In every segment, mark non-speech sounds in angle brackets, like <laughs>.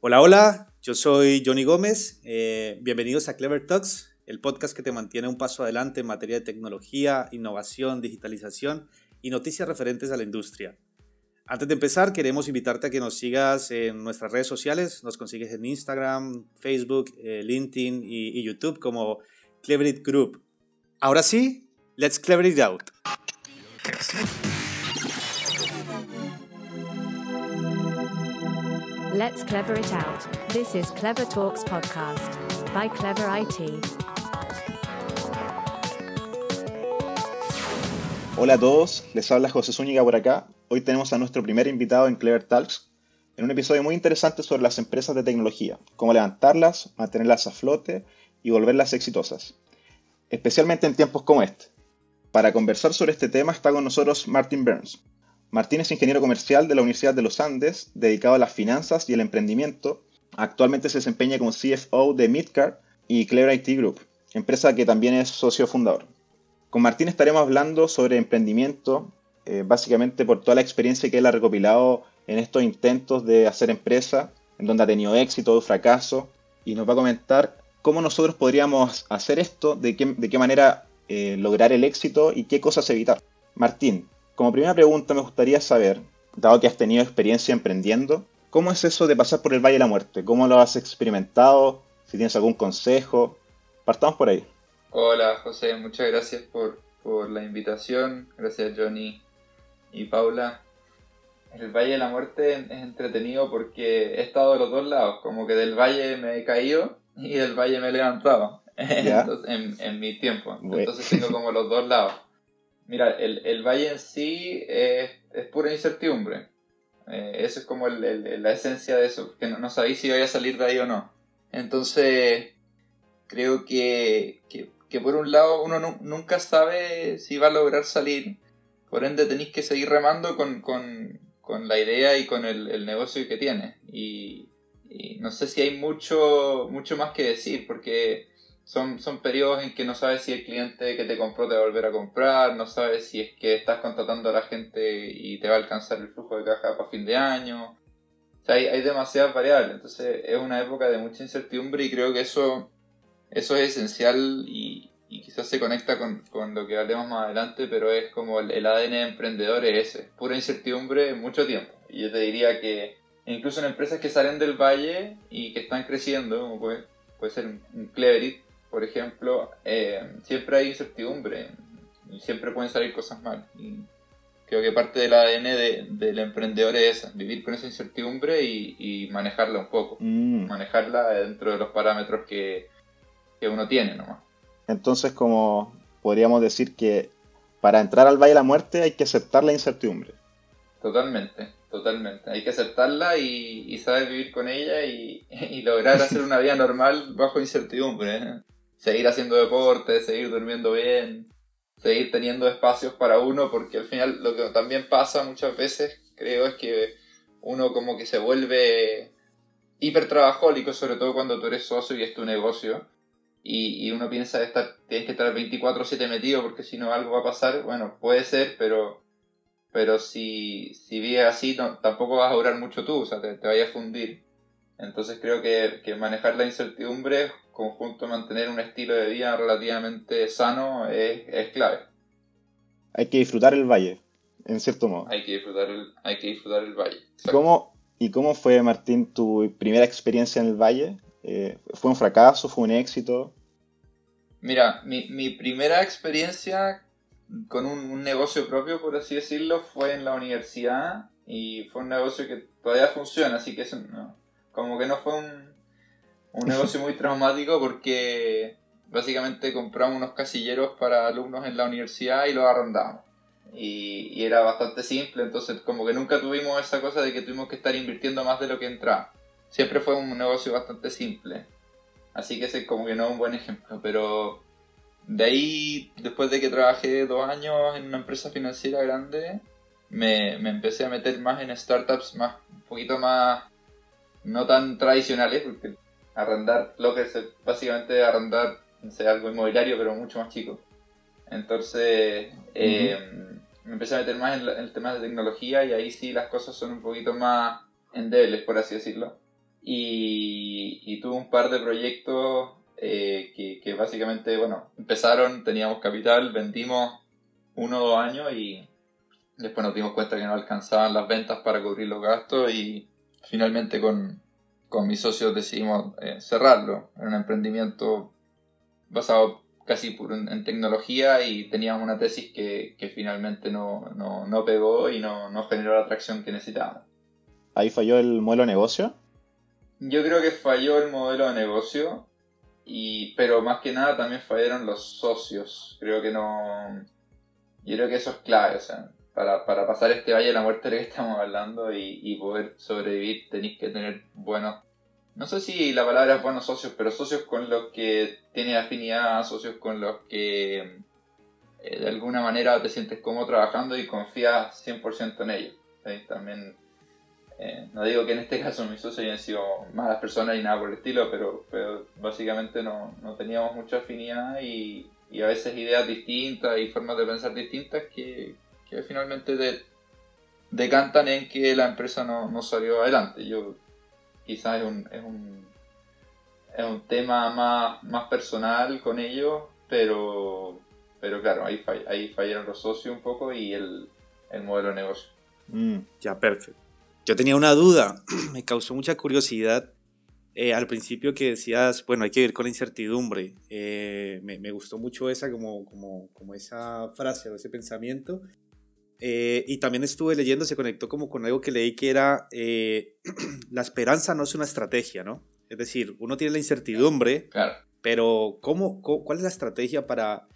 Hola, hola, yo soy Johnny Gómez. Eh, bienvenidos a Clever Talks, el podcast que te mantiene un paso adelante en materia de tecnología, innovación, digitalización y noticias referentes a la industria. Antes de empezar, queremos invitarte a que nos sigas en nuestras redes sociales. Nos consigues en Instagram, Facebook, eh, LinkedIn y, y, YouTube como Cleverit Group. Ahora sí, let's clever it out. Let's clever it out. This is Clever Talks podcast by Clever IT. Hola a todos, les habla José Zúñiga por acá. Hoy tenemos a nuestro primer invitado en Clever Talks, en un episodio muy interesante sobre las empresas de tecnología, cómo levantarlas, mantenerlas a flote y volverlas exitosas, especialmente en tiempos como este. Para conversar sobre este tema está con nosotros Martin Burns. Martín es ingeniero comercial de la Universidad de los Andes, dedicado a las finanzas y el emprendimiento. Actualmente se desempeña como CFO de Midcar y Clever IT Group, empresa que también es socio fundador. Con Martín estaremos hablando sobre emprendimiento, eh, básicamente por toda la experiencia que él ha recopilado en estos intentos de hacer empresa, en donde ha tenido éxito o fracaso, y nos va a comentar cómo nosotros podríamos hacer esto, de qué, de qué manera eh, lograr el éxito y qué cosas evitar. Martín, como primera pregunta me gustaría saber, dado que has tenido experiencia emprendiendo, ¿cómo es eso de pasar por el Valle de la Muerte? ¿Cómo lo has experimentado? Si tienes algún consejo. Partamos por ahí. Hola José, muchas gracias por, por la invitación. Gracias Johnny y Paula. El Valle de la Muerte es entretenido porque he estado de los dos lados, como que del valle me he caído y del valle me he levantado <laughs> Entonces, en, en, mi tiempo. Entonces tengo como los dos lados. Mira, el, el valle en sí es, es pura incertidumbre. Eh, eso es como el, el, la esencia de eso, que no, sabéis si vais a salir de ahí o no. Entonces, creo que, que, que por un lado uno no, nunca sabe si va a lograr salir, por ende tenéis que seguir remando con, con, con la idea y con el, el negocio que tienes. Y, y, no sé si hay mucho, mucho más que decir, porque son, son periodos en que no sabes si el cliente que te compró te va a volver a comprar, no sabes si es que estás contratando a la gente y te va a alcanzar el flujo de caja para fin de año. Hay, hay demasiadas variables, entonces es una época de mucha incertidumbre y creo que eso, eso es esencial y, y quizás se conecta con, con, lo que hablemos más adelante, pero es como el, ADN de emprendedor es ese, pura incertidumbre mucho tiempo. Y yo te diría que incluso en empresas que salen del valle y que están creciendo, puede, puede ser un, un Cleverit, por ejemplo, eh, siempre hay incertidumbre y siempre pueden salir cosas mal. Y creo que parte del ADN de, del emprendedor es esa, vivir con esa incertidumbre y, y manejarla un poco. Mm. Manejarla dentro de los parámetros que, que uno tiene nomás. Entonces, como podríamos decir que para entrar al Valle de la Muerte hay que aceptar la incertidumbre. Totalmente, totalmente. Hay que aceptarla y, y saber vivir con ella y, <laughs> y, lograr hacer una vida normal bajo incertidumbre. ¿eh? Seguir haciendo deporte, seguir durmiendo bien, seguir teniendo espacios para uno, porque al final lo que también pasa muchas veces, creo, es que uno como que se vuelve hiper trabajólico, sobre todo cuando tú eres socio y es tu negocio, y, y uno piensa estar, tienes que estar 24/7 metido porque si no algo va a pasar, bueno, puede ser, pero pero si, si vives así no, tampoco vas a durar mucho tú, o sea, te, te vayas a fundir. Entonces creo que, que manejar la incertidumbre conjunto mantener un estilo de vida relativamente sano es, es clave. Hay que disfrutar el valle, en cierto modo. Hay que disfrutar el, hay que disfrutar el valle. ¿Cómo, ¿Y cómo fue, Martín, tu primera experiencia en el valle? Eh, ¿Fue un fracaso? ¿Fue un éxito? Mira, mi, mi primera experiencia con un, un, negocio propio, por así decirlo, fue en la universidad y fue un negocio que todavía funciona, así que eso no, como que no fue un, un negocio muy traumático porque básicamente compramos unos casilleros para alumnos en la universidad y los arrendamos. Y, era bastante simple, entonces como que nunca tuvimos esa cosa de que tuvimos que estar invirtiendo más de lo que entraba. Siempre fue un negocio bastante simple. Así que ese como que no es un buen ejemplo, pero de ahí, después de que trabajé dos años en una empresa financiera grande, me, me empecé a meter más en startups más, un poquito más, no tan tradicionales, porque arrendar lo que es básicamente arrendar no sé, algo inmobiliario, pero mucho más chico. Entonces eh, uh -huh. me empecé a meter más en, en, el tema de tecnología y ahí sí las cosas son un poquito más endebles, por así decirlo. y, y tuve un par de proyectos eh, que, que, básicamente, bueno, empezaron, teníamos capital, vendimos uno o dos años y después nos dimos cuenta que no alcanzaban las ventas para cubrir los gastos y finalmente con, con mis socios decidimos eh, cerrarlo. Era un emprendimiento basado casi puro en, tecnología y teníamos una tesis que, que finalmente no, no, no, pegó y no, no generó la atracción que necesitábamos. ¿Ahí falló el modelo de negocio? Yo creo que falló el modelo de negocio, y, pero más que nada también fallaron los socios. Creo que no... Yo creo que eso es clave, o sea, para, para pasar este valle de la muerte de que estamos hablando y, y poder sobrevivir tenéis que tener buenos no sé si la palabra es buenos socios, pero socios con los que tienes afinidad, socios con los que eh, de alguna manera te sientes como trabajando y confías 100% en ellos. También, eh, no digo que en este caso mis socios hayan sido malas personas y nada por el estilo, pero, básicamente no, no teníamos mucha afinidad y, y, a veces ideas distintas y formas de pensar distintas que, que finalmente decantan en que la empresa no, no salió adelante. Yo quizás es un, es un, es un tema más, más personal con ellos, pero, pero claro, ahí, ahí fallaron los socios un poco y el, el modelo de negocio. Mm, ya, perfecto. Yo tenía una duda, <clears throat> me causó mucha curiosidad eh, al principio que decías, bueno, hay que ir con la incertidumbre. Eh, me, me, gustó mucho esa, como, como, como esa frase o ese pensamiento. Eh, y también estuve leyendo, se conectó como con algo que leí que era, eh, <clears throat> la esperanza no es una estrategia, ¿no? Es decir, uno tiene la incertidumbre, claro. pero ¿cómo, ¿cuál es la estrategia para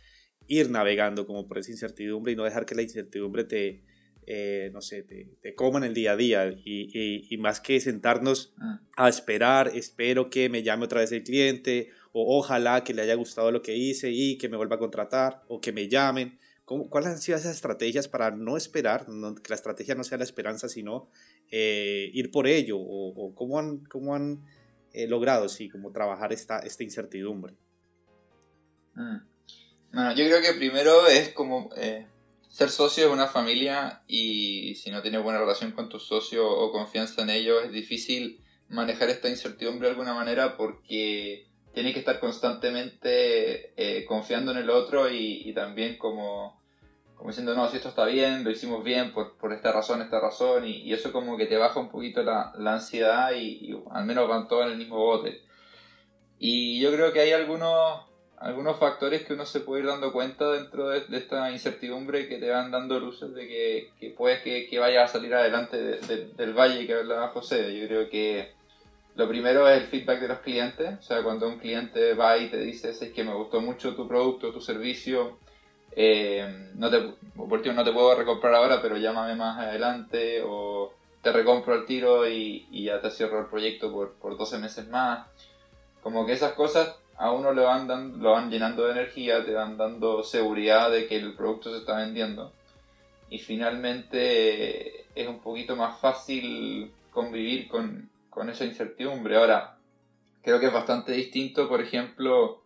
ir navegando como por esa incertidumbre y no dejar que la incertidumbre te, eh, no sé, te, te, coma en el día a día? Y, y, y más que sentarnos mm. a esperar, espero que me llame otra vez el cliente, o ojalá que le haya gustado lo que hice y que me vuelva a contratar, o que me llamen ¿Cuáles han sido esas estrategias para no esperar, que la estrategia no sea la esperanza, sino eh, ir por ello? ¿O, cómo han, cómo han eh, logrado, sí, como trabajar esta, esta incertidumbre? Mm. Bueno, yo creo que primero es como eh, ser socio de una familia y si no tienes buena relación con tu socio o confianza en ellos, es difícil manejar esta incertidumbre de alguna manera porque tiene que estar constantemente eh, confiando en el otro y, y, también como, como diciendo, no, si esto está bien, lo hicimos bien por, por esta razón, esta razón, y, y, eso como que te baja un poquito la, la ansiedad y, y, al menos van todos en el mismo bote. Y yo creo que hay algunos, algunos factores que uno se puede ir dando cuenta dentro de, de esta incertidumbre que te van dando luces de que, que puedes que, que vayas a salir adelante de, de, del valle que hablaba José. Yo creo que lo primero es el feedback de los clientes, o sea, cuando un cliente va y te dice, es que me gustó mucho tu producto, tu servicio, eh, no te, por no te puedo recomprar ahora, pero llámame más adelante, o te recompro al tiro y, y ya te cierro el proyecto por, por 12 meses más. Como que esas cosas a uno le van, dando, lo van llenando de energía, te van dando seguridad de que el producto se está vendiendo. Y finalmente es un poquito más fácil convivir con, con esa incertidumbre. Ahora, creo que es bastante distinto, por ejemplo,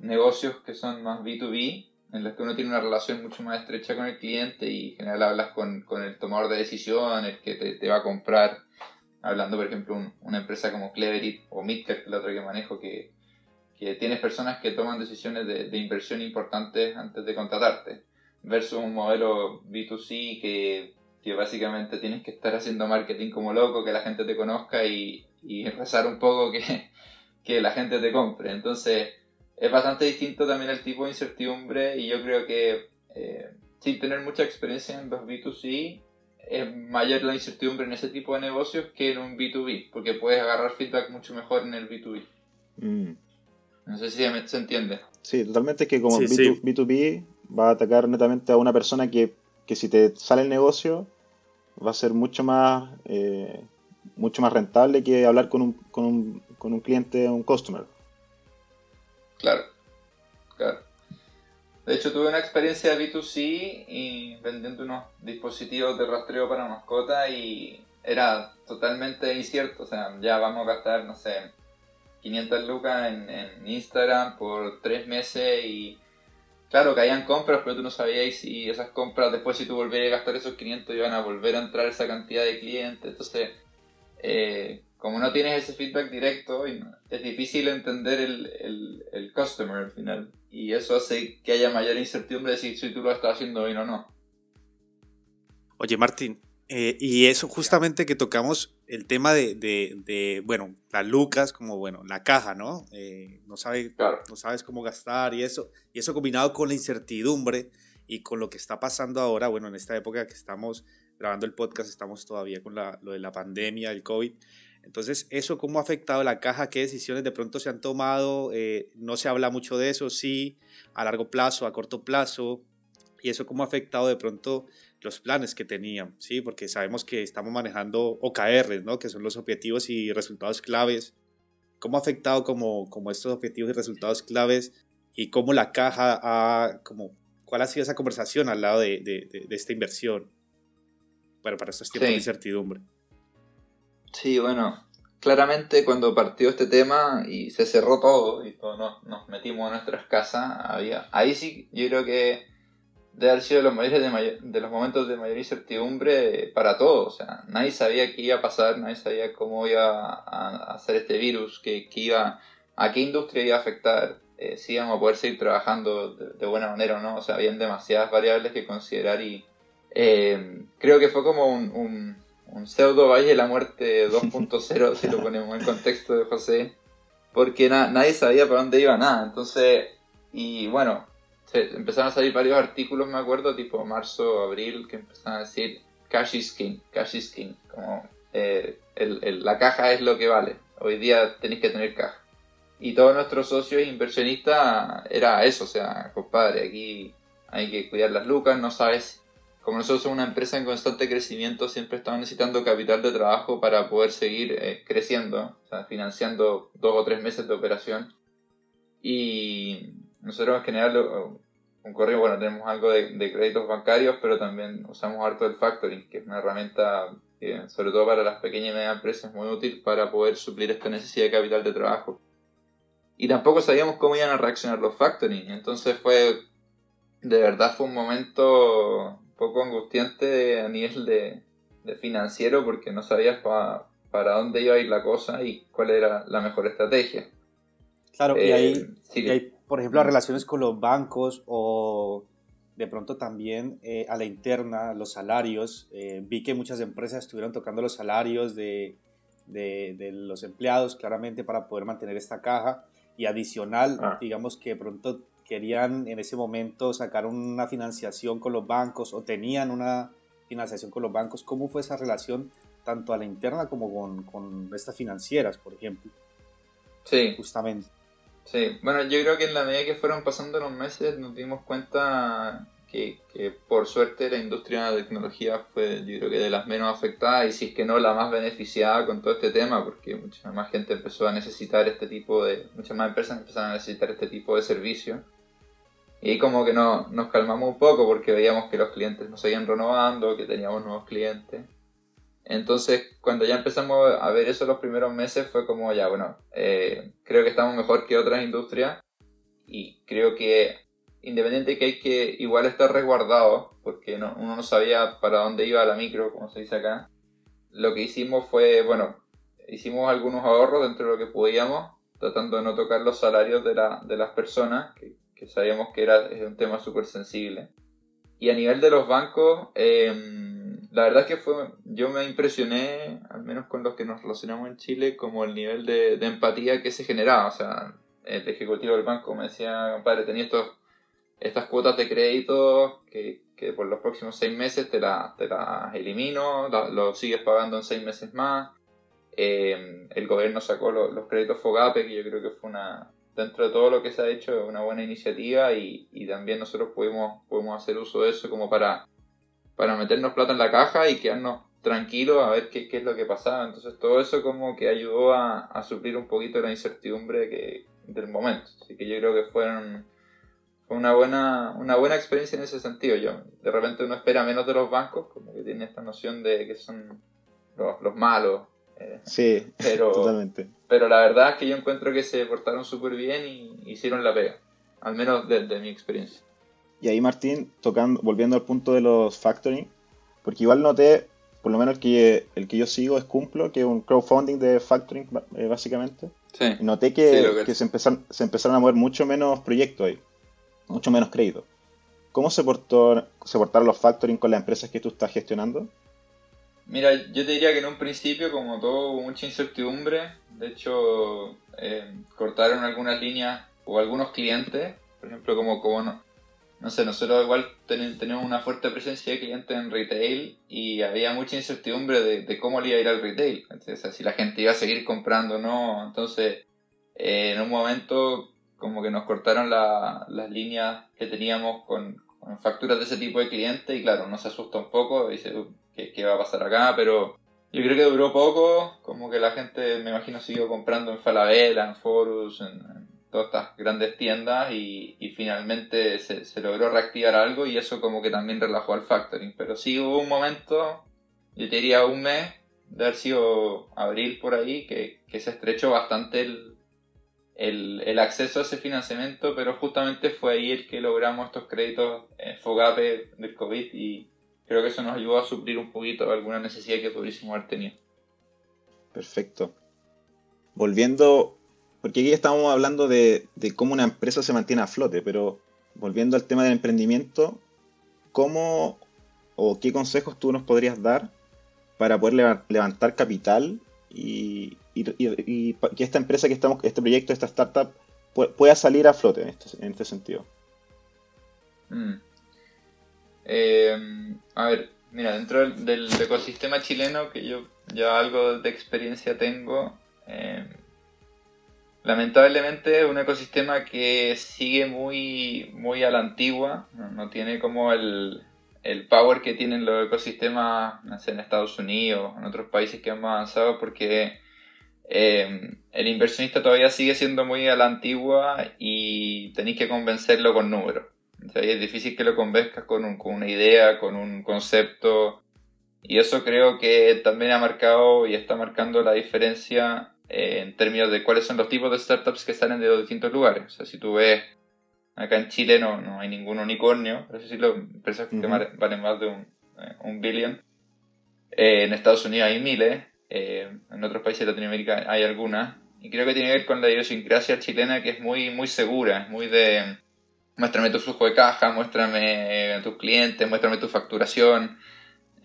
negocios que son más B2B, en los que uno tiene una relación mucho más estrecha con el cliente y en general hablas con, con el tomador de decisión, el que te, va a comprar, hablando por ejemplo un, una empresa como Cleverit o es la otra que manejo, que, que tienes personas que toman decisiones de, de, inversión importantes antes de contratarte, versus un modelo B2C que que básicamente tienes que estar haciendo marketing como loco, que la gente te conozca y, y rezar un poco que, <laughs> que, la gente te compre. Entonces es bastante distinto también el tipo de incertidumbre y yo creo que eh, sin tener mucha experiencia en los B2C es mayor la incertidumbre en ese tipo de negocios que en un B2B, porque puedes agarrar feedback mucho mejor en el B2B. Mm. No sé si se entiende. Sí, totalmente, que como sí, B2, sí. B2B va a atacar netamente a una persona que que si te sale el negocio va a ser mucho más eh, mucho más rentable que hablar con un, con un, con un cliente, un customer. Claro, claro. De hecho tuve una experiencia B2C y vendiendo unos dispositivos de rastreo para mascotas y era totalmente incierto. O sea, ya vamos a gastar, no sé, 500 lucas en, en Instagram por tres meses y Claro, caían compras, pero tú no sabías si esas compras, después si tú volvías a gastar esos 500, iban a volver a entrar esa cantidad de clientes. Entonces, eh, como no tienes ese feedback directo, es difícil entender el, el, el customer al final. Y eso hace que haya mayor incertidumbre de si, si tú lo estás haciendo bien o no. Oye, Martín, eh, y eso justamente que tocamos el tema de, de, de, bueno, las lucas, como, bueno, la caja, ¿no? Eh, no, sabe, no sabes cómo gastar y eso. Y eso combinado con la incertidumbre y con lo que está pasando ahora, bueno, en esta época que estamos grabando el podcast, estamos todavía con la, lo de la pandemia, el COVID. Entonces, ¿eso cómo ha afectado la caja? ¿Qué decisiones de pronto se han tomado? Eh, no se habla mucho de eso, sí, a largo plazo, a corto plazo. ¿Y eso cómo ha afectado de pronto los planes que tenían? ¿sí? Porque sabemos que estamos manejando OKR, ¿no? que son los objetivos y resultados claves. ¿Cómo ha afectado como, como estos objetivos y resultados claves? ¿Y cómo la caja ha, como, cuál ha sido esa conversación al lado de, de, de esta inversión? Bueno, para estos tiempos de incertidumbre. Sí, bueno, claramente cuando partió este tema y se cerró todo y todos nos, nos metimos en nuestras casas, había, ahí sí yo creo que debe haber sido de los, mayores de, de, los momentos de mayor incertidumbre para todos. O sea, nadie sabía qué iba a pasar, nadie sabía cómo iba a, hacer este virus, qué, iba, a qué industria iba a afectar, eh, si íbamos a poder seguir trabajando de, buena manera o no. O sea, habían demasiadas variables que considerar y eh, creo que fue como un un pseudo Valle de la Muerte 2.0, si lo ponemos en contexto de José, porque nadie sabía para dónde iba nada. Entonces, y bueno, empezaron a salir varios artículos, me acuerdo, tipo marzo, abril, que empezaron a decir cash is king, cash is king, como eh, la caja es lo que vale, hoy día tenéis que tener caja. Y todos nuestros socios inversionistas era eso, o sea, compadre, aquí hay que cuidar las lucas, no sabes como nosotros somos una empresa en constante crecimiento, siempre estamos necesitando capital de trabajo para poder seguir eh, creciendo, o sea, financiando dos o tres meses de operación. Y nosotros en general, un correo, bueno, tenemos algo de, créditos bancarios, pero también usamos harto el factoring, que es una herramienta que, sobre todo para las pequeñas y medianas empresas, es muy útil para poder suplir esta necesidad de capital de trabajo. Y tampoco sabíamos cómo iban a reaccionar los factoring, entonces fue, de verdad fue un momento poco angustiante a nivel de, financiero porque no sabías para dónde iba a ir la cosa y cuál era la mejor estrategia. Claro, y, ahí, eh, por ejemplo, las relaciones con los bancos o de pronto también eh, a la interna, los salarios. Eh, vi que muchas empresas estuvieron tocando los salarios de, de, de, los empleados, claramente, para poder mantener esta caja. Y adicional, ah. digamos que de pronto querían en ese momento sacar una financiación con los bancos o tenían una financiación con los bancos. ¿Cómo fue esa relación tanto a la interna como con, con estas financieras, por ejemplo? Sí. Justamente. Sí, bueno, yo creo que en la medida que fueron pasando los meses nos dimos cuenta que, que, por suerte la industria de la tecnología fue yo creo que de las menos afectadas y si es que no la más beneficiada con todo este tema porque mucha más gente empezó a necesitar este tipo de, muchas más empresas empezaron a necesitar este tipo de servicios y como que no, nos calmamos un poco porque veíamos que los clientes nos seguían renovando, que teníamos nuevos clientes. Entonces, cuando ya empezamos a ver eso los primeros meses, fue como ya, bueno, eh, creo que estamos mejor que otras industrias y creo que independiente que hay que igual estar resguardado, porque no, uno no sabía para dónde iba la micro, como se dice acá, lo que hicimos fue, bueno, hicimos algunos ahorros dentro de lo que podíamos, tratando de no tocar los salarios de, la, de las personas, que que sabíamos que era un tema súper sensible. Y a nivel de los bancos, em, la verdad es que fue, yo me impresioné, al menos con los que nos relacionamos en Chile, como el nivel de, empatía que se generaba. O sea, el ejecutivo del banco me decía, compadre, tenía estos, estas cuotas de crédito que, que por los próximos seis meses te, la, te las elimino, lo sigues pagando en seis meses más. Em, el gobierno sacó los créditos FOGAPE, que yo creo que fue una, dentro de todo lo que se ha hecho una buena iniciativa y, y también nosotros podemos, podemos hacer uso de eso como para, para meternos plata en la caja y quedarnos tranquilos a ver qué, qué es lo que pasaba. Entonces todo eso como que ayudó a, a suplir un poquito la incertidumbre que, del momento. Así que yo creo que fueron fue una buena, una buena experiencia en ese sentido. Yo, de repente uno espera menos de los bancos, como que tiene esta noción de que son los, los malos, sí, pero, <laughs> totalmente. Pero la verdad es que yo encuentro que se portaron súper bien y hicieron la pega, al menos desde mi experiencia. Y ahí Martín, tocando, volviendo al punto de los factoring, porque igual noté por lo menos el que, el que yo sigo es Cumplo, que es un crowdfunding de factoring eh, básicamente. Sí. Noté que, Sí, lo que- que se, empezaron, se empezaron a mover mucho menos proyectos ahí, mucho menos crédito. ¿Cómo se, portó, se portaron los factoring con las empresas que tú estás gestionando? Mira, yo te diría que en un principio, como todo, hubo mucha incertidumbre. De hecho, eh, cortaron algunas líneas o algunos clientes. Por ejemplo, como, como no, sé, nosotros igual ten- tenemos una fuerte presencia de clientes en retail y había mucha incertidumbre de, cómo le iba a ir al retail. Entonces, si la gente iba a seguir comprando o no. Entonces, eh, en un momento, como que nos cortaron la- las líneas que teníamos con, con facturas de ese tipo de clientes y claro, nos asusta un poco, dice, "Uh, ¿qué, qué va a pasar acá? Pero yo creo que duró poco, como que la gente, me imagino, siguió comprando en Falabella, en Forus, en, en todas estas grandes tiendas y, finalmente se, logró reactivar algo y eso como que también relajó al factoring. Pero sí hubo un momento, yo diría un mes, de haber sido abril por ahí, que, se estrechó bastante el, el, acceso a ese financiamiento, pero justamente fue ahí el que logramos estos créditos eh, FOGAPE del COVID y creo que eso nos ayudó a suplir un poquito alguna necesidad que pudiésemos haber tenido. Perfecto. Volviendo, porque aquí estamos hablando de, cómo una empresa se mantiene a flote, pero volviendo al tema del emprendimiento, ¿cómo o qué consejos tú nos podrías dar para poder leva- levantar capital y, y- que esta empresa que estamos, este proyecto, esta startup pu- pueda salir a flote en este, este sentido? Mm. Eh, a ver, mira, dentro del, del ecosistema chileno, que yo ya algo de experiencia tengo, eh, lamentablemente es un ecosistema que sigue muy, muy a la antigua, no, tiene como el, el power que tienen los ecosistemas en Estados Unidos, en otros países que han avanzado, porque eh, el inversionista todavía sigue siendo muy a la antigua y tenéis que convencerlo con números. O sea, es difícil que lo convenzcas con, un- con una idea, con un concepto. Y eso creo que también ha marcado y está marcando la diferencia eh, en términos de cuáles son los tipos de startups que salen de los distintos lugares. O sea, si tú ves, acá en Chile no, no hay ningún unicornio, así decirlo, empresas que Ujú. vale- valen más de un, eh, un billion. Eh, en Estados Unidos hay miles, eh, en otros países de Latinoamérica hay algunas. Y creo que tiene que ver con la idiosincrasia chilena que es muy, muy segura, es muy de muéstrame tu flujo de caja, muéstrame tus clientes, muéstrame tu facturación.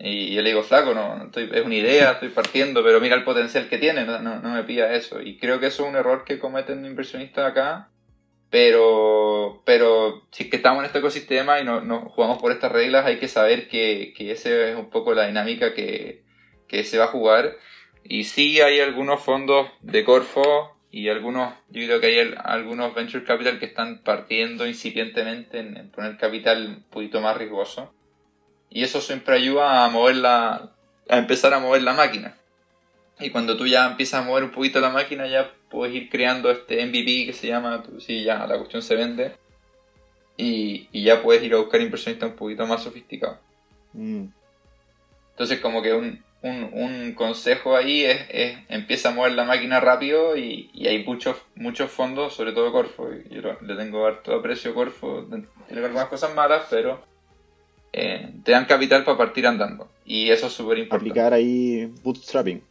Y yo le digo, flaco, no, no estoy, es una idea, <laughs> estoy partiendo, pero mira el potencial que tiene, no, no, no me pida eso. Y creo que eso es un error que cometen inversionistas acá, pero, pero si es que estamos en este ecosistema y no, no jugamos por estas reglas, hay que saber que, que esa es un poco la dinámica que, que se va a jugar. Y sí hay algunos fondos de Corfo y algunos, yo creo que hay al- algunos venture capital que están partiendo incipientemente en, en poner capital un poquito más riesgoso. Y eso siempre ayuda a mover la, a empezar a mover la máquina. Y cuando tú ya empiezas a mover un poquito la máquina, ya puedes ir creando este MVP que se llama, tú- sí, ya la cuestión se vende. Y, y ya puedes ir a buscar inversionistas un poquito más sofisticados. Mm, Entonces como que un, un, un consejo ahí es, es empieza a mover la máquina rápido y, y hay muchos muchos fondos, sobre todo Corfo. y Yo le tengo harto aprecio a Corfo, tiene algunas cosas malas, pero eh, te dan capital para partir andando. Y eso es súper importante. aplicar ahí bootstrapping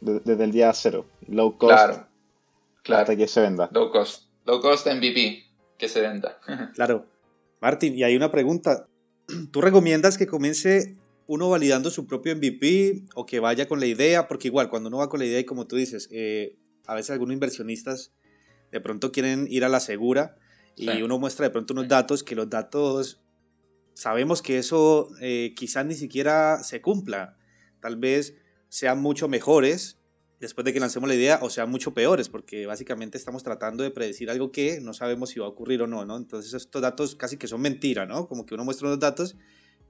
de- desde el día cero, low cost Claro, claro. hasta que se venda. Low cost. Low cost MVP, que se venda. <laughs> Claro. Martín, y hay una pregunta. <clears throat> ¿Tú recomiendas que comience uno validando su propio MVP o que vaya con la idea? Porque igual, cuando uno va con la idea y como tú dices, eh, a veces algunos inversionistas de pronto quieren ir a la segura y Sí. uno muestra de pronto unos datos que los datos, sabemos que eso eh, quizás ni siquiera se cumpla. Tal vez sean mucho mejores después de que lancemos la idea o sean mucho peores, porque básicamente estamos tratando de predecir algo que no sabemos si va a ocurrir o no, ¿no? Entonces estos datos casi que son mentira, ¿no? Como que uno muestra unos datos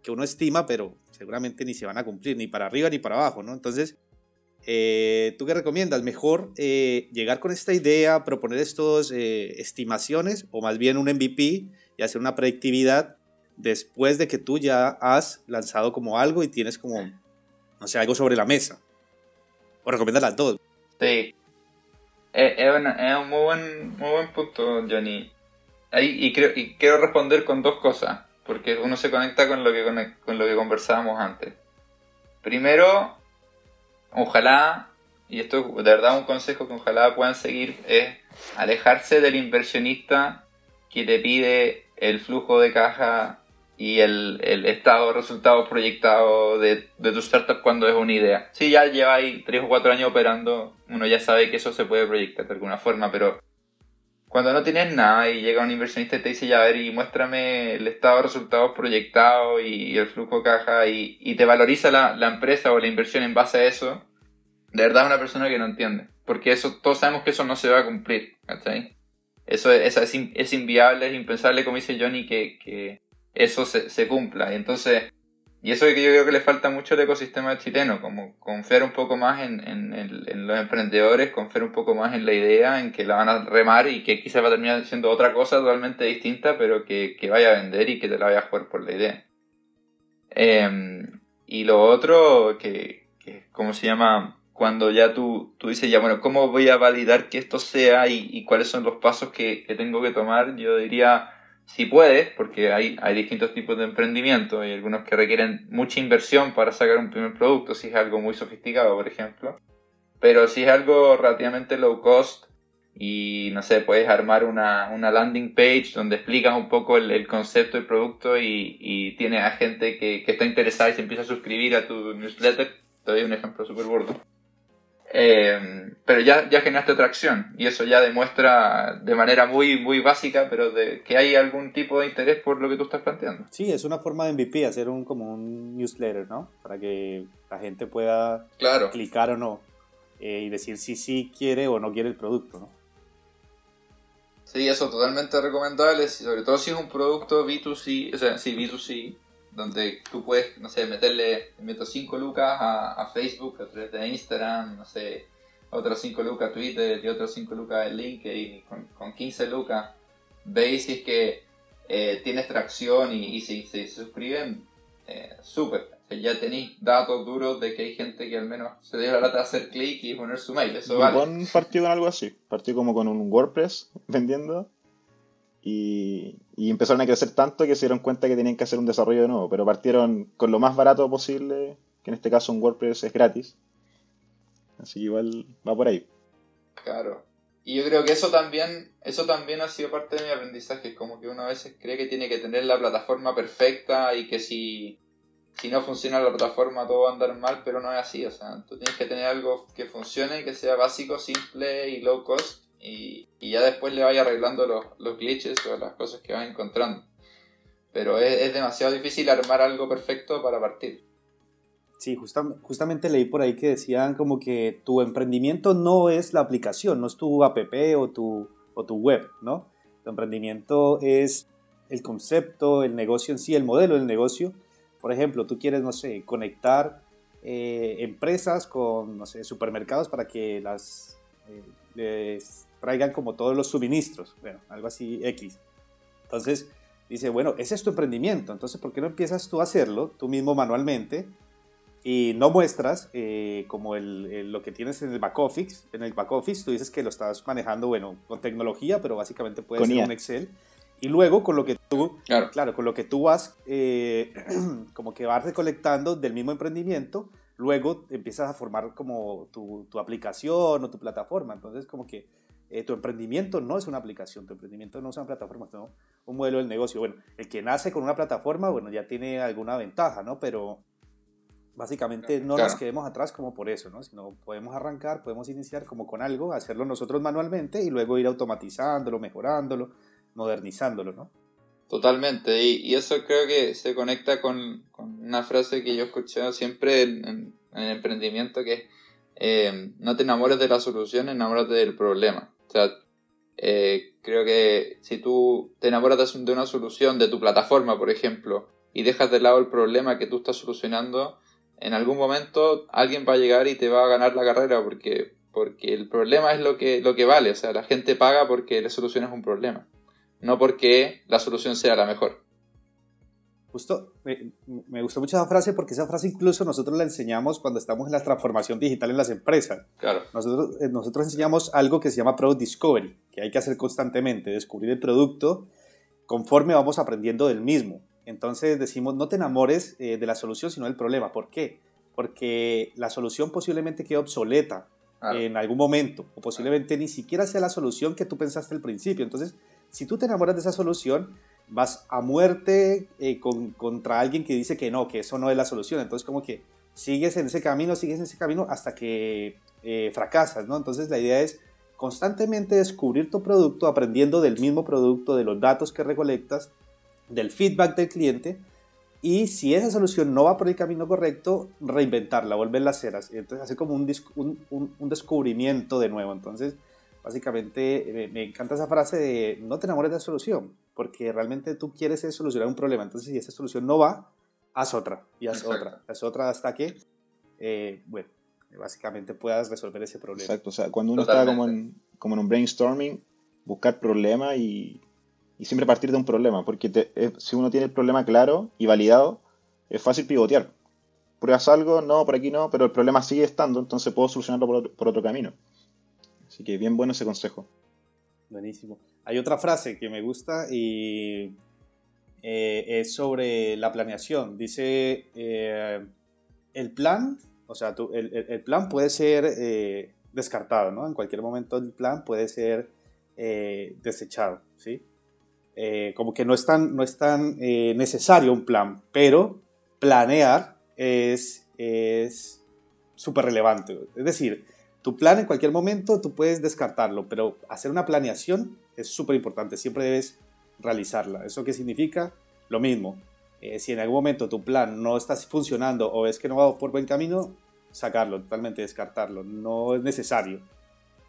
que uno estima, pero seguramente ni se van a cumplir, ni para arriba ni para abajo, ¿no? Entonces, eh, ¿tú qué recomiendas? ¿Mejor eh, llegar con esta idea, proponer estos eh, estimaciones o más bien un MVP y hacer una predictividad después de que tú ya has lanzado como algo y tienes como, no sé, algo sobre la mesa? ¿O recomiendas las dos? Sí. Es, es una- es un muy buen, muy buen punto, Johnny. Ahí, y, creo, y quiero responder con dos cosas, porque uno se conecta con lo que, con lo que conversábamos antes. primero, ojalá, y esto es de verdad un consejo que ojalá puedan seguir, es alejarse del inversionista que te pide el flujo de caja y el, estado de resultados proyectados de, de, tu startup cuando es una idea. Si ya lleváis 3 o 4 años operando, uno ya sabe que eso se puede proyectar de alguna forma, pero cuando no tienes nada y llega un inversionista y te dice, ya a ver, y muéstrame el estado de resultados proyectado y, el flujo caja y, te valoriza la, empresa o la inversión en base a eso, de verdad es una persona que no entiende. Porque eso, todos sabemos que eso no se va a cumplir, ¿cachai? Eso, es, es, inviable, es impensable, como dice Johnny, que, que eso se, se cumpla. Y entonces, y eso es que yo creo que le falta mucho al ecosistema chileno, como confiar un poco más en, en, los emprendedores, confiar un poco más en la idea, en que la van a remar y que quizás va a terminar siendo otra cosa totalmente distinta, pero que, que vaya a vender y que te la vaya a jugar por la idea. Em, y lo otro, que, que, ¿cómo se llama? Cuando ya tú, tú dices, ya bueno, ¿cómo voy a validar que esto sea y, y cuáles son los pasos que, que tengo que tomar? Yo diría si puedes, porque hay, hay distintos tipos de emprendimiento, hay algunos que requieren mucha inversión para sacar un primer producto, si es algo muy sofisticado, por ejemplo. Pero si es algo relativamente low cost y, no sé, puedes armar una, una landing page donde explicas un poco el, el concepto del producto y, y tienes a gente que, que, está interesada y se empieza a suscribir a tu newsletter, te doy un ejemplo súper gordo eh, pero ya, ya generaste atracción y eso ya demuestra de manera muy, muy básica, pero de que hay algún tipo de interés por lo que tú estás planteando. Sí, es una forma de MVP, hacer un como un newsletter, ¿no? Para que la gente pueda claro. clicar o no eh, y decir si sí quiere o no quiere el producto, ¿no? Sí, eso totalmente recomendable, sobre todo si es un producto B2C, o sea, sí, B2C, donde tú puedes, no sé, meterle, meto 5 lucas a, Facebook a través de Instagram, no sé, otras 5 lucas a Twitter y otras 5 lucas en LinkedIn, con, con 15 lucas veis si es que eh, tienes tracción y, si se suscriben, eh, súper. ya tenéis datos duros de que hay gente que al menos se dio la lata de hacer clic y poner su mail. Eso vale. partió con algo así. Partió como con un WordPress vendiendo y, empezaron a crecer tanto que se dieron cuenta que tenían que hacer un desarrollo de nuevo, pero partieron con lo más barato posible, que en este caso un WordPress es gratis. Así que igual va por ahí. Claro. Y yo creo que eso también, eso también ha sido parte de mi aprendizaje, como que uno a veces cree que tiene que tener la plataforma perfecta y que si, si no funciona la plataforma todo va a andar mal, pero no es así, o sea, tú tienes que tener algo que funcione, que sea básico, simple y low cost y, ya después le vaya arreglando los, los, glitches o las cosas que vas encontrando. Pero es, demasiado difícil armar algo perfecto para partir. Sí, justamente leí por ahí que decían como que tu emprendimiento no es la aplicación, no es tu app o tu, o tu web, ¿no? Tu emprendimiento es el concepto, el negocio en sí, el modelo del negocio. Por ejemplo, tú quieres, no sé, conectar eh, empresas con, no sé, supermercados para que las eh, les traigan como todos los suministros, bueno, algo así X. Entonces, dice, bueno, ese es tu emprendimiento, entonces, ¿por qué no empiezas tú a hacerlo, tú mismo manualmente, y no muestras eh, como el, lo que tienes en el back office? En el back office tú dices que lo estás manejando, bueno, con tecnología, pero básicamente puede ser un Excel. Y luego con lo que tú, claro, con lo que tú vas, eh, <clears throat> como que vas recolectando del mismo emprendimiento, luego empiezas a formar como tu, tu aplicación o tu plataforma. Entonces, como que eh, tu emprendimiento no es una aplicación, tu emprendimiento no es una plataforma, sino un modelo del negocio. Bueno, el que nace con una plataforma, bueno, ya tiene alguna ventaja, ¿no? Pero básicamente no nos quedemos atrás como por eso, ¿no? Sino podemos arrancar, podemos iniciar como con algo, hacerlo nosotros manualmente y luego ir automatizándolo, mejorándolo, modernizándolo, ¿no? Totalmente, y, eso creo que se conecta con, una frase que yo he escuchado siempre en, en, emprendimiento que es eh, no te enamores de la solución, enamórate del problema. O sea, eh, creo que si tú te enamoras de una solución de tu plataforma, por ejemplo, y dejas de lado el problema que tú estás solucionando, en algún momento alguien va a llegar y te va a ganar la carrera porque, porque el problema es lo que, lo que vale. O sea, la gente paga porque le solucionas un problema, no porque la solución sea la mejor. Justo, me, gustó mucho esa frase porque esa frase incluso nosotros la enseñamos cuando estamos en la transformación digital en las empresas. Claro. Nosotros, eh, nosotros enseñamos algo que se llama Product Discovery, que hay que hacer constantemente, descubrir el producto conforme vamos aprendiendo del mismo. Entonces decimos, no te enamores eh, de la solución, sino del problema. ¿Por qué? porque la solución posiblemente quede obsoleta en algún momento, o posiblemente ni siquiera sea la solución que tú pensaste al principio. Entonces, si tú te enamoras de esa solución, vas a muerte eh, contra alguien que dice que no, que eso no es la solución. Entonces, como que sigues en ese camino, sigues en ese camino hasta que eh, fracasas, ¿no? Entonces, la idea es constantemente descubrir tu producto, aprendiendo del mismo producto, de los datos que recolectas, del feedback del cliente y si esa solución no va por el camino correcto, reinventarla, volverla a hacer. Entonces, hacer como un, descubrimiento de nuevo. Entonces, básicamente, me, encanta esa frase de no te enamores de la solución, porque realmente tú quieres solucionar un problema. Entonces, si esa solución no va, haz otra y haz otra, haz otra hasta que, eh, bueno, básicamente puedas resolver ese problema. Exacto, o sea, cuando uno está como en, como en un brainstorming, buscar problemas y y siempre partir de un problema, porque eh, si uno tiene el problema claro y validado, es fácil pivotear. Pruebas algo, no, por aquí no, pero el problema sigue estando, entonces puedo solucionarlo por otro, camino. Así que bien bueno ese consejo. Buenísimo. Hay otra frase que me gusta y eh, es sobre la planeación. Dice, eh, el plan, o sea, el, plan puede ser descartado, ¿no? En cualquier momento el plan puede ser desechado, ¿sí? Eh, como que no es tan, no es tan eh, necesario un plan, pero planear es súper relevante. Es decir, tu plan en cualquier momento tú puedes descartarlo, pero hacer una planeación es súper importante, siempre debes realizarla. ¿Eso qué significa? Lo mismo. Eh, si en algún momento tu plan no está funcionando o ves que no va por buen camino, sacarlo, totalmente descartarlo. No es necesario.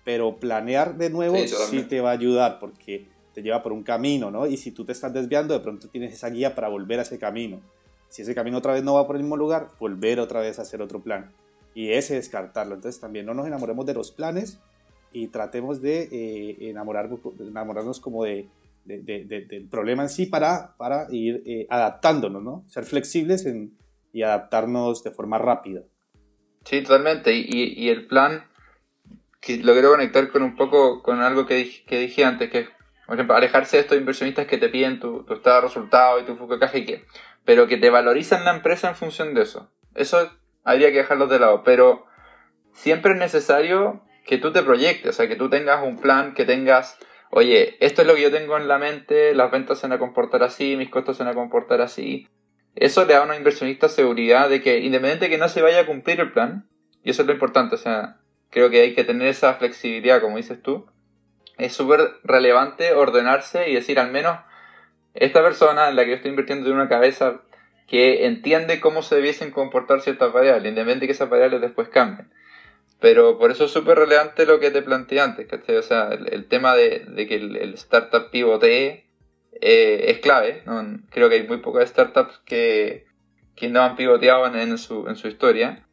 Pero planear de nuevo sí te va a ayudar porque te lleva por un camino, ¿no? Y si tú te estás desviando, de pronto tienes esa guía para volver a ese camino. Si ese camino otra vez no va por el mismo lugar, volver otra vez a hacer otro plan. Y ese descartarlo. Entonces también no nos enamoremos de los planes y tratemos de eh, enamorar, enamorarnos como de, del problema en sí para, para ir eh, adaptándonos, ¿no? Ser flexibles y adaptarnos de forma rápida. Sí, totalmente. Y, y, el plan, que lo quiero conectar con un poco con algo que, que dije antes, que por ejemplo, alejarse de estos inversionistas que te piden tu, tu estado de resultado y tu flujo de caja y qué. Pero que te valorizan la empresa en función de eso. Eso habría que dejarlo de lado. Pero siempre es necesario que tú te proyectes, o sea, que tú tengas un plan, que tengas, oye, esto es lo que yo tengo en la mente, las ventas se van a comportar así, mis costos se van a comportar así. Eso le da a un inversionista seguridad de que, independientemente de que no se vaya a cumplir el plan, y eso es lo importante, o sea, creo que hay que tener esa flexibilidad, como dices tú, es súper relevante ordenarse y decir al menos esta persona en la que yo estoy invirtiendo tiene una cabeza que entiende cómo se debiesen comportar ciertas variables, independientemente de que esas variables después cambien. Pero por eso es súper relevante lo que te planteé antes, ¿cachai? O sea, el, tema de, que el, startup pivotee eh, es clave. Creo que hay muy pocas startups que, que no han pivoteado en, su, en su historia.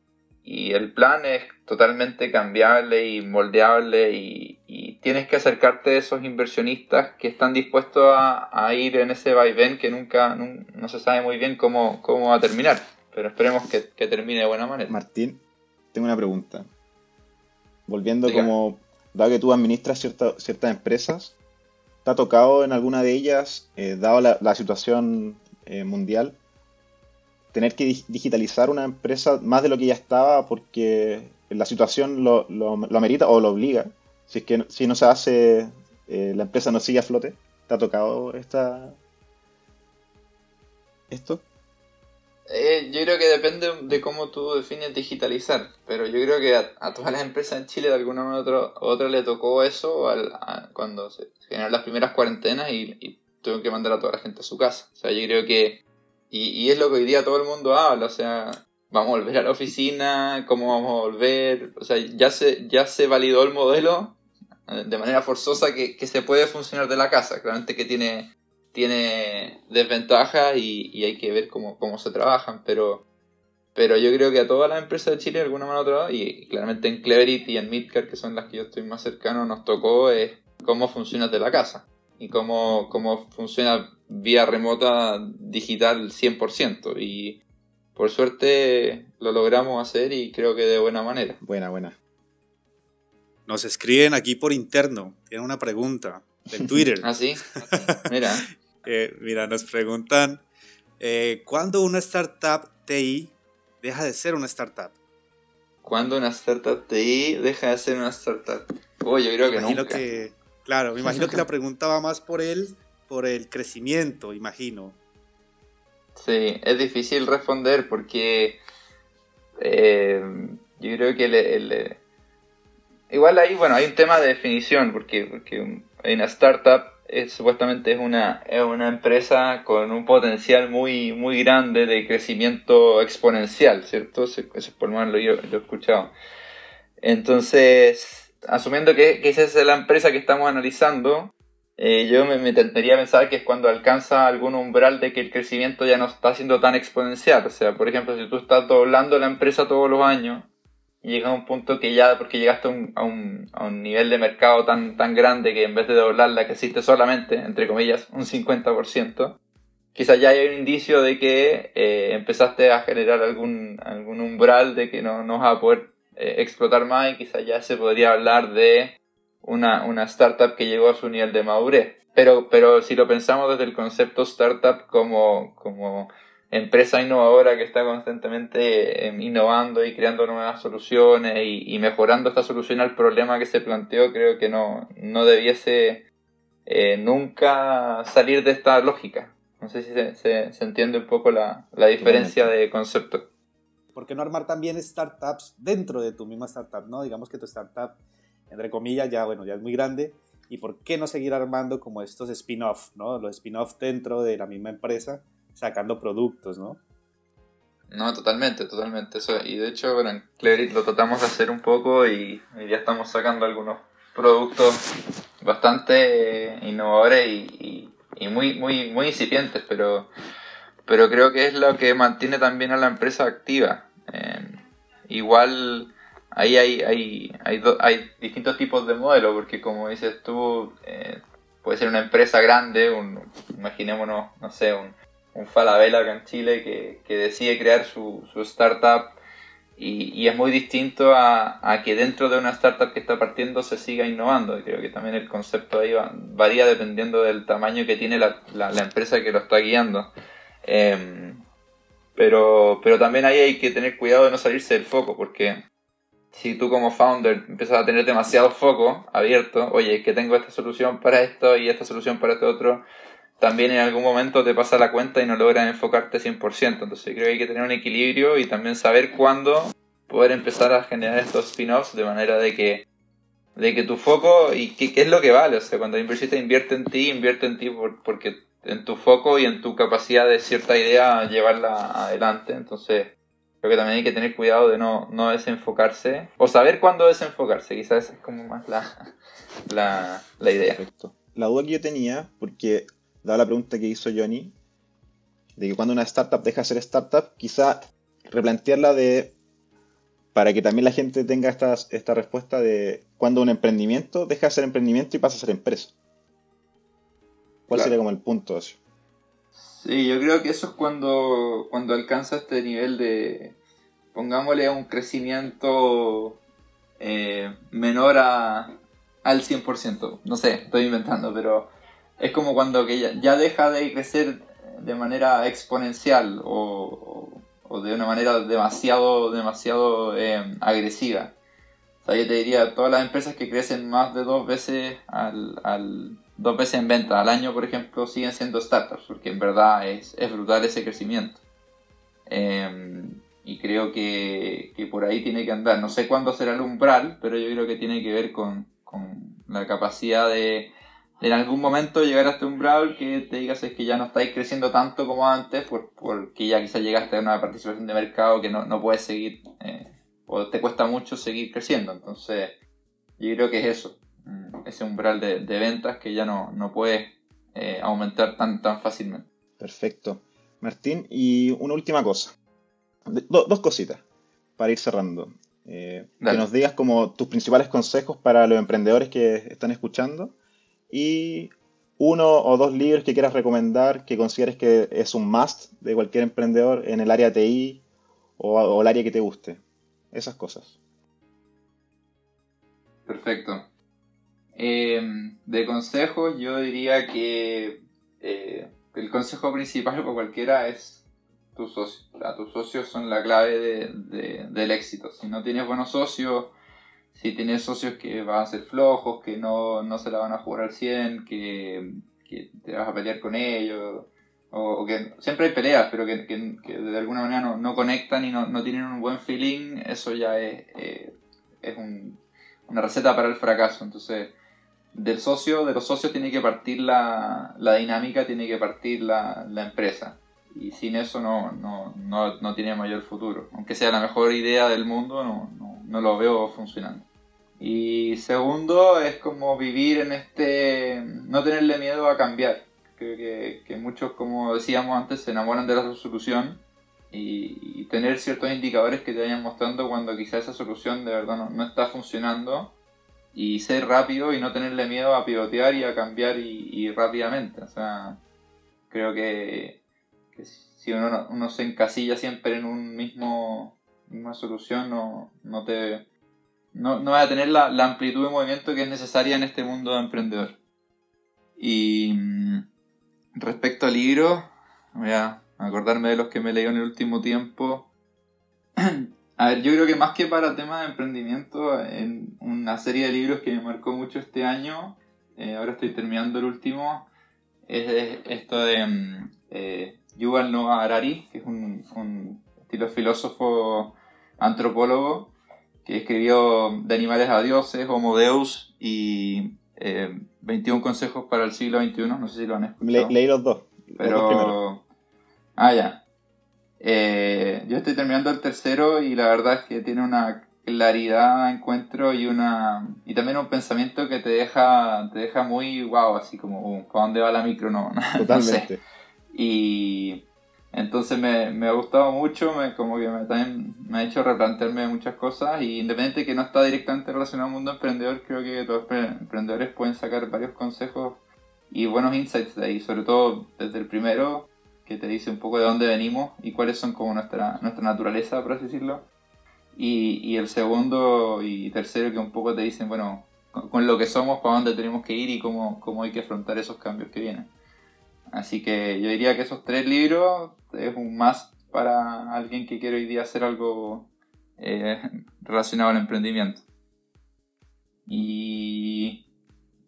Y el plan es totalmente cambiable y moldeable y, tienes que acercarte a esos inversionistas que están dispuestos a, ir en ese vaivén que nunca no, se sabe muy bien cómo, cómo va a terminar. Pero esperemos que, termine de buena manera. Martín, tengo una pregunta. Volviendo como, dado que tú administras ciertas empresas, ¿te ha tocado en alguna de ellas, eh, dado la, situación eh, mundial, tener que digitalizar una empresa más de lo que ya estaba porque la situación lo, lo, amerita o lo obliga. Si es que si no se hace, eh, la empresa no sigue a flote. ¿Te ha tocado esta esto? Eh, yo creo que depende de cómo tú defines digitalizar, pero yo creo que a, todas las empresas en Chile de alguna manera u otra, le tocó eso al, cuando se generaron las primeras cuarentenas y, tuvo que mandar a toda la gente a su casa. O sea, yo creo que y, es lo que hoy día todo el mundo habla, o sea, vamos a volver a la oficina, cómo vamos a volver, o sea, ya se, ya se validó el modelo eh, de manera forzosa que, que se puede funcionar de la casa, claramente que tiene, tiene desventajas y, hay que ver cómo, cómo se trabajan, pero, pero yo creo que a todas las empresas de Chile de alguna manera u otra, y claramente en Cleverity y en Midcar, que son las que yo estoy más cercano, nos tocó es cómo funciona de la casa y cómo, cómo funciona vía remota digital 100%. Y por suerte lo logramos hacer y creo que de buena manera. Buena, buena. Nos escriben aquí por interno, tienen una pregunta en Twitter. <laughs> ¿Ah, sí? Mira. <laughs> Eh, mira, nos preguntan, eh, ¿cuándo una startup TI deja de ser una startup? ¿Cuándo una startup TI deja de ser una startup? Oye, yo creo que imagino nunca. Que, claro, me imagino que la pregunta va más por él, por el crecimiento, imagino. Sí, es difícil responder porque eh, yo creo que el, el- igual ahí, bueno, hay un tema de definición porque, porque una startup es, supuestamente es una, es una empresa con un potencial muy, muy grande de crecimiento exponencial, ¿cierto? Eso, eso por lo menos lo, yo- he escuchado. Entonces, asumiendo que esa es la empresa que estamos analizando, eh, yo me, me a pensar que es cuando alcanza algún umbral de que el crecimiento ya no está siendo tan exponencial. O sea, por ejemplo, si tú estás doblando la empresa todos los años y llega a un punto que ya, porque llegaste a un, a un, a un nivel de mercado tan, tan grande que en vez de doblarla, que existe solamente, entre comillas, un 50%, quizás ya hay un indicio de que eh, empezaste a generar algún, algún umbral de que no, no vas a poder eh, explotar más y quizás ya se podría hablar de una, una startup que llegó a su nivel de madurez. Pero, pero si lo pensamos desde el concepto startup como, como empresa innovadora que está constantemente eh, innovando y creando nuevas soluciones y, y mejorando esta solución al problema que se planteó, creo que no, no debiese eh, nunca salir de esta lógica. No sé si se, se, se entiende un poco la, la diferencia de concepto. ¿Por qué no armar también startups dentro de tu misma startup? ¿no? Digamos que tu startup, entre comillas, ya, bueno, ya es muy grande. ¿Y por qué no seguir armando como estos spin-off, ¿no? los spin-off dentro de la misma empresa, sacando productos, ¿no? No, totalmente, totalmente. Eso, y de hecho, bueno, en Cleverit lo tratamos de hacer un poco y, y ya estamos sacando algunos productos bastante eh, innovadores y, y, y muy, muy, muy incipientes, pero, pero creo que es lo que mantiene también a la empresa activa. Eh, igual ahí hay, hay, hay, hay distintos tipos de modelos, porque como dices tú, eh, puede ser una empresa grande, un, imaginémonos, no sé, un, un Falabella acá en Chile que, que decide crear su, su startup y, y es muy distinto a, a que dentro de una startup que está partiendo se siga innovando. Creo que también el concepto ahí va- varía dependiendo del tamaño que tiene la, la, la empresa que lo está guiando. Em, pero, pero también ahí hay que tener cuidado de no salirse del foco, porque si tú como founder empiezas a tener demasiado foco abierto, oye, que tengo esta solución para esto y esta solución para este otro, también en algún momento te pasa la cuenta y no logras enfocarte 100%. Entonces creo que hay que tener un equilibrio y también saber cuándo poder empezar a generar estos spin-offs de manera de que de que tu foco y qué, qué es lo que vale. O sea, cuando el inversista invierte en ti, invierte en ti por- porque en tu foco y en tu capacidad de cierta idea llevarla adelante. Entonces creo que también hay que tener cuidado de no, no desenfocarse o saber cuándo desenfocarse. Quizás esa es como más la, la, la idea. Perfecto. La duda que yo tenía, porque daba la pregunta que hizo Johnny, de que cuando una startup deja de ser startup, quizá replantearla de para que también la gente tenga esta, esta respuesta de cuando un emprendimiento deja de ser emprendimiento y pasa a ser empresa. ¿Cuál Claro. sería como el punto eso? Sí, yo creo que eso es cuando, cuando alcanza este nivel de, pongámosle, un crecimiento eh, menor a, al 100%. No sé, estoy inventando, pero es como cuando que ya, deja de crecer de manera exponencial o, o- de una manera demasiado, demasiado eh, agresiva. O sea, yo te diría, todas las empresas que crecen más de dos veces al, al- dos veces en venta al año, por ejemplo, siguen siendo startups, porque en verdad es, es brutal ese crecimiento. Eh, y creo que, que por ahí tiene que andar. No sé cuándo será el umbral, pero yo creo que tiene que ver con, con la capacidad de, en algún momento llegar a este umbral que te digas es que ya no estáis creciendo tanto como antes, por, porque ya quizás llegaste a una participación de mercado que no, no puedes seguir, eh, o te cuesta mucho seguir creciendo. Entonces, yo creo que es eso, ese umbral de, de ventas que ya no, no puedes eh, aumentar tan, tan fácilmente. Perfecto. Martín, y una última cosa. Do- dos cositas para ir cerrando. Eh, que nos digas como tus principales consejos para los emprendedores que están escuchando y uno o dos libros que quieras recomendar que consideres que es un must de cualquier emprendedor en el área TI o, o el área que te guste. Esas cosas. Perfecto. Eh, de consejos, yo diría que eh, el consejo principal para cualquiera es tus socios. tus socios son la clave de, del éxito. Si no tienes buenos socios, si tienes socios que van a ser flojos, que no, no se la van a jugar al 100, que, te vas a pelear con ellos, o, que siempre hay peleas, pero que, que, de alguna manera no, no conectan y no, no, tienen un buen feeling, eso ya es, eh, es un, una receta para el fracaso. Entonces, del socio, de los socios tiene que partir la, la dinámica, tiene que partir la, la empresa. Y sin eso no, no, no, no, tiene mayor futuro. Aunque sea la mejor idea del mundo, no, no, lo veo funcionando. Y segundo, es como vivir en este... no tenerle miedo a cambiar. Creo que, que muchos, como decíamos antes, se enamoran de la solución y, y, tener ciertos indicadores que te vayan mostrando cuando quizá esa solución de verdad no, no está funcionando y ser rápido y no tenerle miedo a pivotear y a cambiar y, rápidamente. O sea, creo que, si uno, uno, se encasilla siempre en un mismo misma solución, no, no te no, no va a tener la, la, amplitud de movimiento que es necesaria en este mundo de emprendedor. Y mm, respecto al libro, voy a acordarme de los que me leí en el último tiempo. <clears throat> A ver, yo creo que más que para temas de emprendimiento, en una serie de libros que me marcó mucho este año, eh, ahora estoy terminando el último, es esto de mm, eh, Yuval Noah Harari, que es un, un, estilo filósofo antropólogo, que escribió De animales a dioses, Homo Deus y 21 eh, consejos para el siglo XXI, no sé si lo han escuchado. leí los dos. Pero... ah, ya. Eh, yo estoy terminando el tercero y la verdad es que tiene una claridad, encuentro y una y también un pensamiento que te deja te deja muy wow, así como uh, ¿para dónde va la micro? No, <laughs> Totalmente. Y entonces me, me, ha gustado mucho, me, como que me, también me ha hecho replantearme muchas cosas y independiente de que no está directamente relacionado al mundo emprendedor, creo que todos los emprendedores pueden sacar varios consejos y buenos insights de ahí, sobre todo desde el primero, que te dice un poco de dónde venimos y cuáles son como nuestra, nuestra naturaleza, por así decirlo. Y, y el segundo y tercero que un poco te dicen, bueno, con, lo que somos, para dónde tenemos que ir y cómo, cómo hay que afrontar esos cambios que vienen. Así que yo diría que esos tres libros es un más para alguien que quiere hoy día hacer algo eh, <laughs> relacionado al emprendimiento. Y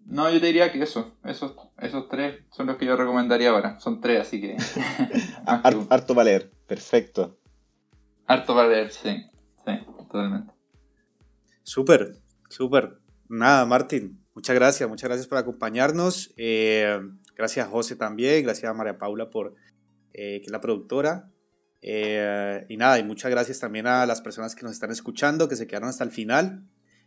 no, yo te diría que eso, esos, esos tres son los que yo recomendaría ahora. Son tres, así que. <laughs> harto, harto para leer, perfecto. Harto para leer, sí, sí, totalmente. Súper, súper. Nada, Martín, muchas gracias, muchas gracias por acompañarnos. Eh, gracias a José también, gracias a María Paula por eh, que es la productora. Eh, y nada, y muchas gracias también a las personas que nos están escuchando, que se quedaron hasta el final.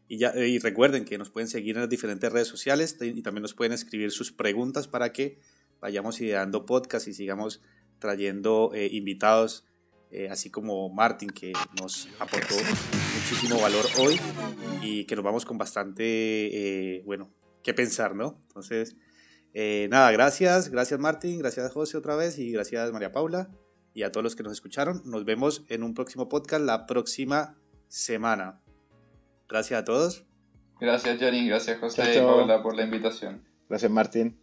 Y, ya, y recuerden que nos pueden seguir en las diferentes redes sociales y también nos pueden escribir sus preguntas para que vayamos ideando podcast y sigamos trayendo eh, invitados, eh, así como Martín, que nos aportó muchísimo valor hoy y que nos vamos con bastante, eh, bueno, qué pensar, ¿no? Entonces, nada, gracias, gracias Martín, gracias José otra vez y gracias María Paula y a todos los que nos escucharon. Nos vemos en un próximo podcast la próxima semana. Gracias a todos. Gracias, Johnny. Gracias, José y Paula, por la invitación. Gracias, Martín.